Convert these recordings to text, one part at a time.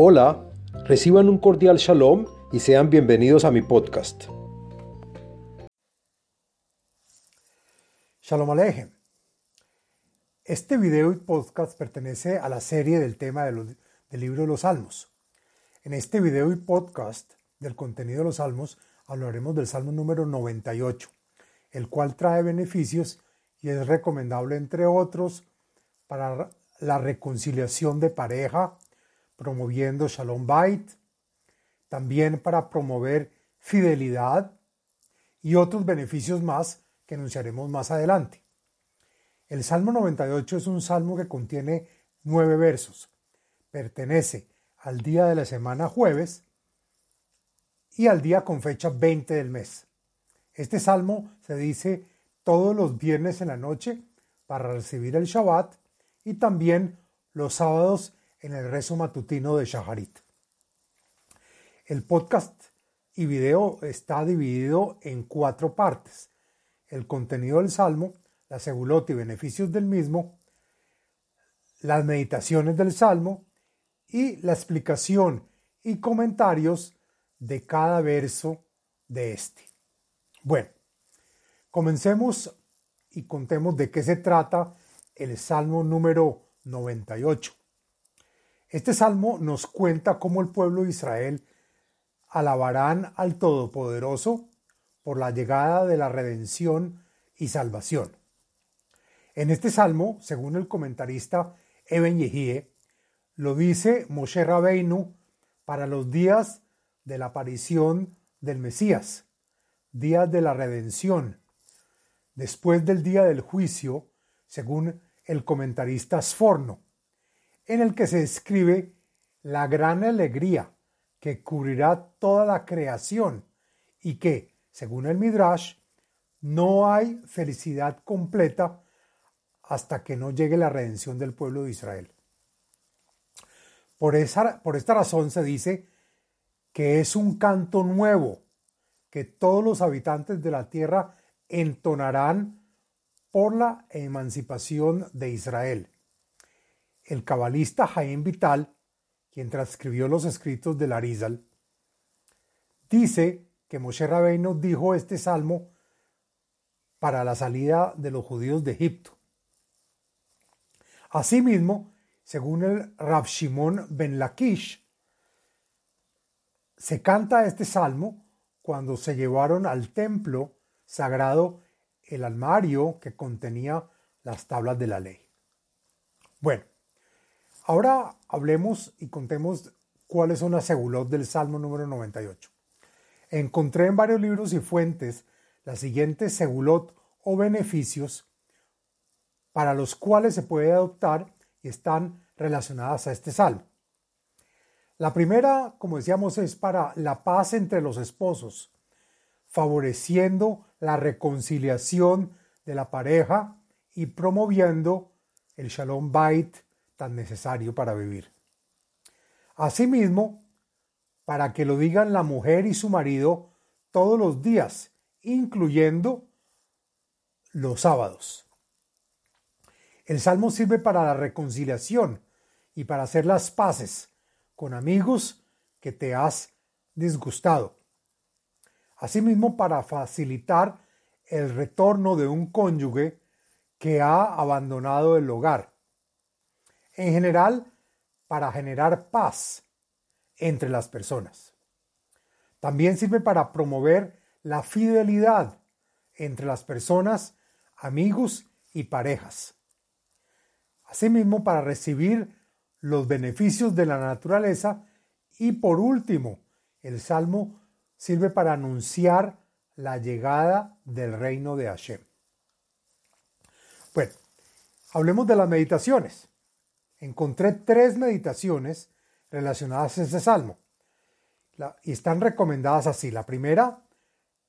Hola, reciban un cordial shalom y sean bienvenidos a mi podcast. Shalom Alejem. Este video y podcast pertenece a la serie del tema del libro de los Salmos. En este video y podcast del contenido de los Salmos hablaremos del Salmo número 98, el cual trae beneficios y es recomendable, entre otros, para la reconciliación de pareja, promoviendo Shalom Bait, también para promover fidelidad y otros beneficios más que anunciaremos más adelante. El Salmo 98 es un salmo que contiene nueve versos. Pertenece al día de la semana jueves y al día con fecha 20 del mes. Este salmo se dice todos los viernes en la noche para recibir el Shabbat y también los sábados en el rezo matutino de Shaharit. El podcast y video está dividido en cuatro partes. El contenido del Salmo, la segulot y beneficios del mismo, las meditaciones del Salmo y la explicación y comentarios de cada verso de este. Bueno, comencemos y contemos de qué se trata el Salmo número 98. Este salmo nos cuenta cómo el pueblo de Israel alabarán al Todopoderoso por la llegada de la redención y salvación. En este salmo, según el comentarista Eben Yehie, lo dice Moshe Rabeinu para los días de la aparición del Mesías, días de la redención, después del día del juicio, según el comentarista Sforno, en el que se describe la gran alegría que cubrirá toda la creación y que, según el Midrash, no hay felicidad completa hasta que no llegue la redención del pueblo de Israel. Por, esa, por esta razón se dice que es un canto nuevo que todos los habitantes de la tierra entonarán por la emancipación de Israel el cabalista Jaime Vital, quien transcribió los escritos del Arizal, dice que Moshe Rabbeinu dijo este salmo para la salida de los judíos de Egipto. Asimismo, según el Rav Shimon ben Lakish, se canta este salmo cuando se llevaron al templo sagrado el armario que contenía las tablas de la ley. Bueno, Ahora hablemos y contemos cuáles son las segulot del Salmo número 98. Encontré en varios libros y fuentes las siguientes segulot o beneficios para los cuales se puede adoptar y están relacionadas a este salmo. La primera, como decíamos, es para la paz entre los esposos, favoreciendo la reconciliación de la pareja y promoviendo el shalom bait tan necesario para vivir. Asimismo, para que lo digan la mujer y su marido todos los días, incluyendo los sábados. El salmo sirve para la reconciliación y para hacer las paces con amigos que te has disgustado. Asimismo, para facilitar el retorno de un cónyuge que ha abandonado el hogar en general para generar paz entre las personas. También sirve para promover la fidelidad entre las personas, amigos y parejas. Asimismo, para recibir los beneficios de la naturaleza y por último, el salmo sirve para anunciar la llegada del reino de Hashem. Bueno, hablemos de las meditaciones encontré tres meditaciones relacionadas a este salmo. y están recomendadas así. La primera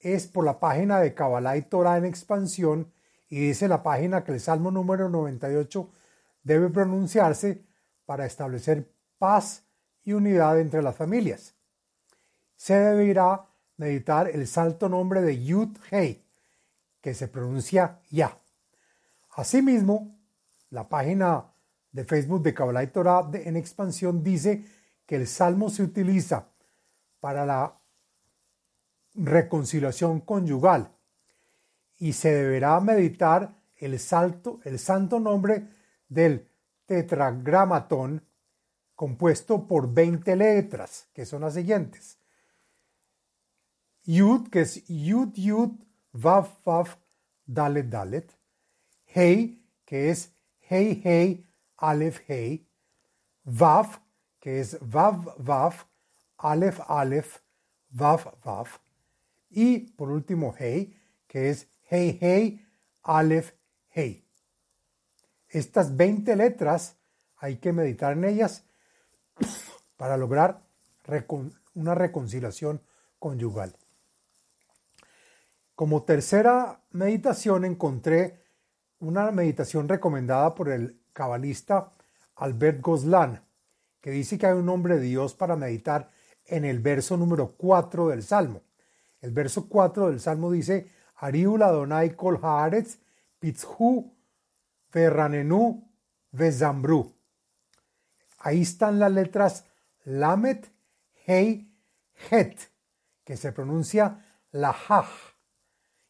es por la página de Kabbalah y Torah en expansión y dice la página que el salmo número 98 debe pronunciarse para establecer paz y unidad entre las familias. Se deberá meditar el salto nombre de Yud Hei, que se pronuncia Ya. Asimismo, la página de Facebook de Kabbalah y Torah en expansión dice que el salmo se utiliza para la reconciliación conyugal y se deberá meditar el, salto, el santo nombre del tetragramatón compuesto por 20 letras, que son las siguientes. Yud, que es Yud Yud Vav Vav Dalet Dalet. Hei, que es Hei Hei Aleph Hei. Vav, que es Vav Vav Aleph Aleph Vav Vav. Y por último Hei, que es Hei Hei Aleph Hei. Estas 20 letras hay que meditar en ellas para lograr una reconciliación conyugal. Como tercera meditación encontré una meditación recomendada por el cabalista Albert Goslan, que dice que hay un nombre de Dios para meditar en el verso número 4 del Salmo. El verso 4 del Salmo dice, Ariul Adonai Kol Haaretz Pitzhu Ferranenu Vezambru. Ahí están las letras Lamet, Hei, Het, que se pronuncia Lahaj,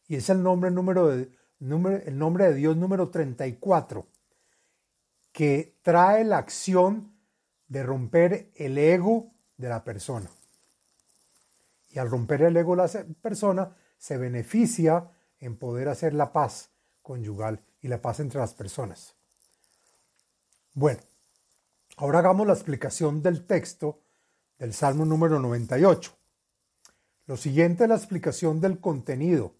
y es el nombre, número el nombre de Dios número 34, que trae la acción de romper el ego de la persona. Y al romper el ego de la persona, se beneficia en poder hacer la paz conyugal y la paz entre las personas. Bueno, Ahora hagamos la explicación del texto del Salmo número 98. Lo siguiente es la explicación del contenido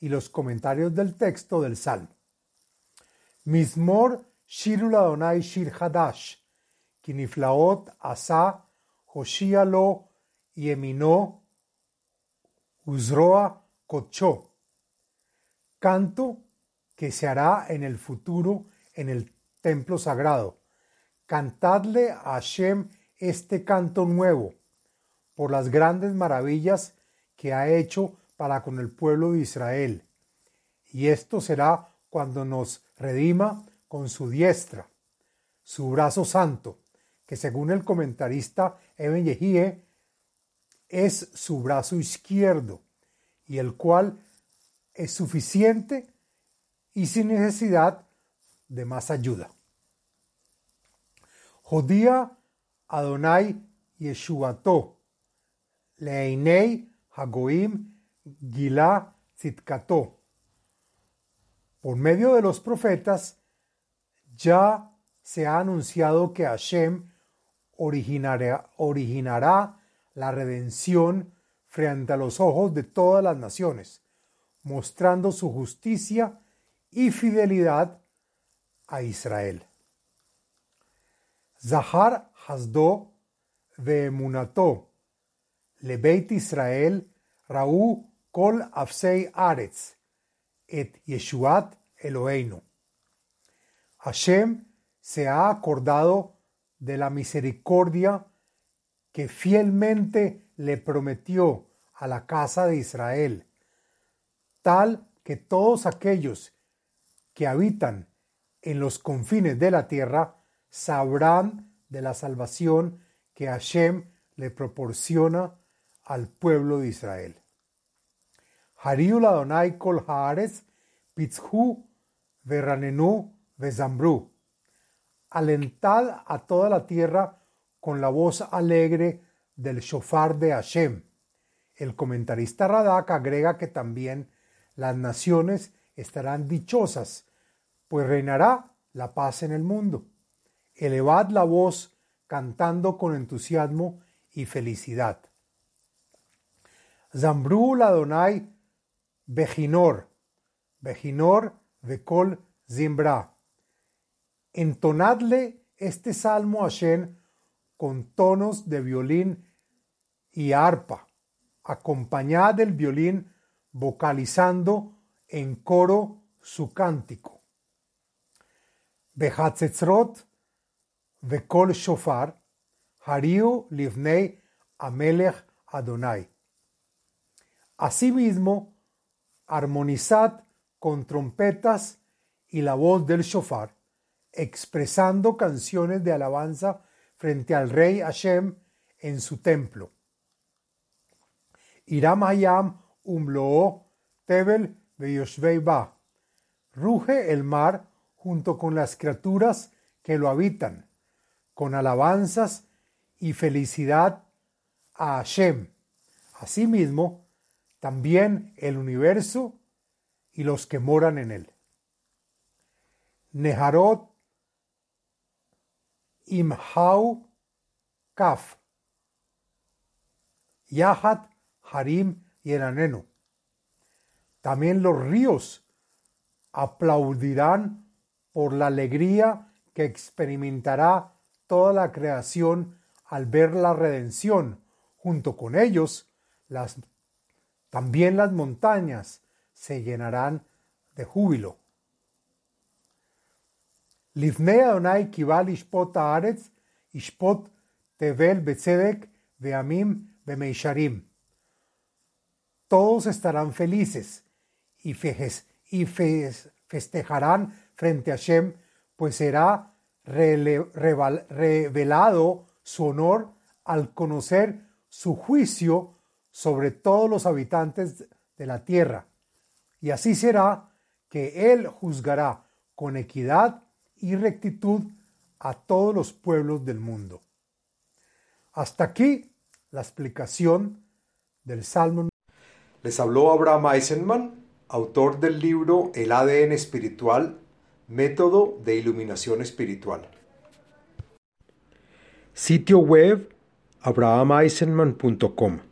y los comentarios del texto del Salmo. Mismor Hoshialo, Yemino, Uzroa, Kocho. Canto que se hará en el futuro en el templo sagrado Cantadle a Hashem este canto nuevo por las grandes maravillas que ha hecho para con el pueblo de Israel. Y esto será cuando nos redima con su diestra, su brazo santo, que según el comentarista Eben Yehie, es su brazo izquierdo, y el cual es suficiente y sin necesidad de más ayuda. Jodía Adonai Yeshuato, Leinei Hagoim Gila Zitkato. Por medio de los profetas ya se ha anunciado que Hashem originará, originará la redención frente a los ojos de todas las naciones, mostrando su justicia y fidelidad a Israel. Zahar Hasdo ve'emunato lebeit Israel Raú kol afsei aretz et Yeshuat Eloheinu. Hashem se ha acordado de la misericordia que fielmente le prometió a la casa de Israel, tal que todos aquellos que habitan en los confines de la tierra sabrán de la salvación que Hashem le proporciona al pueblo de Israel. Alentad a toda la tierra con la voz alegre del shofar de Hashem. El comentarista Radak agrega que también las naciones estarán dichosas, pues reinará la paz en el mundo elevad la voz cantando con entusiasmo y felicidad. Zambru Adonai Bejinor, Bejinor Vekol Zimbra. Entonadle este salmo a Shen con tonos de violín y arpa. Acompañad el violín vocalizando en coro su cántico. Behatzetzrot Vekol Shofar, Hariu Livnei Amelech Adonai. Asimismo, armonizad con trompetas y la voz del shofar, expresando canciones de alabanza frente al rey Hashem en su templo. Iram Hayam umloo Tebel ba. Ruge el mar junto con las criaturas que lo habitan, con alabanzas y felicidad a Hashem. Asimismo, también el universo y los que moran en él. Imhau Kaf Yahat Harim y Enaneno. También los ríos aplaudirán por la alegría que experimentará toda la creación al ver la redención. Junto con ellos, las, también las montañas se llenarán de júbilo. Todos estarán felices y festejarán frente a Shem, pues será revelado su honor al conocer su juicio sobre todos los habitantes de la tierra. Y así será que Él juzgará con equidad y rectitud a todos los pueblos del mundo. Hasta aquí la explicación del Salmo. Les habló Abraham Eisenman, autor del libro El ADN espiritual, método de iluminación espiritual. Sitio web abrahameisenman.com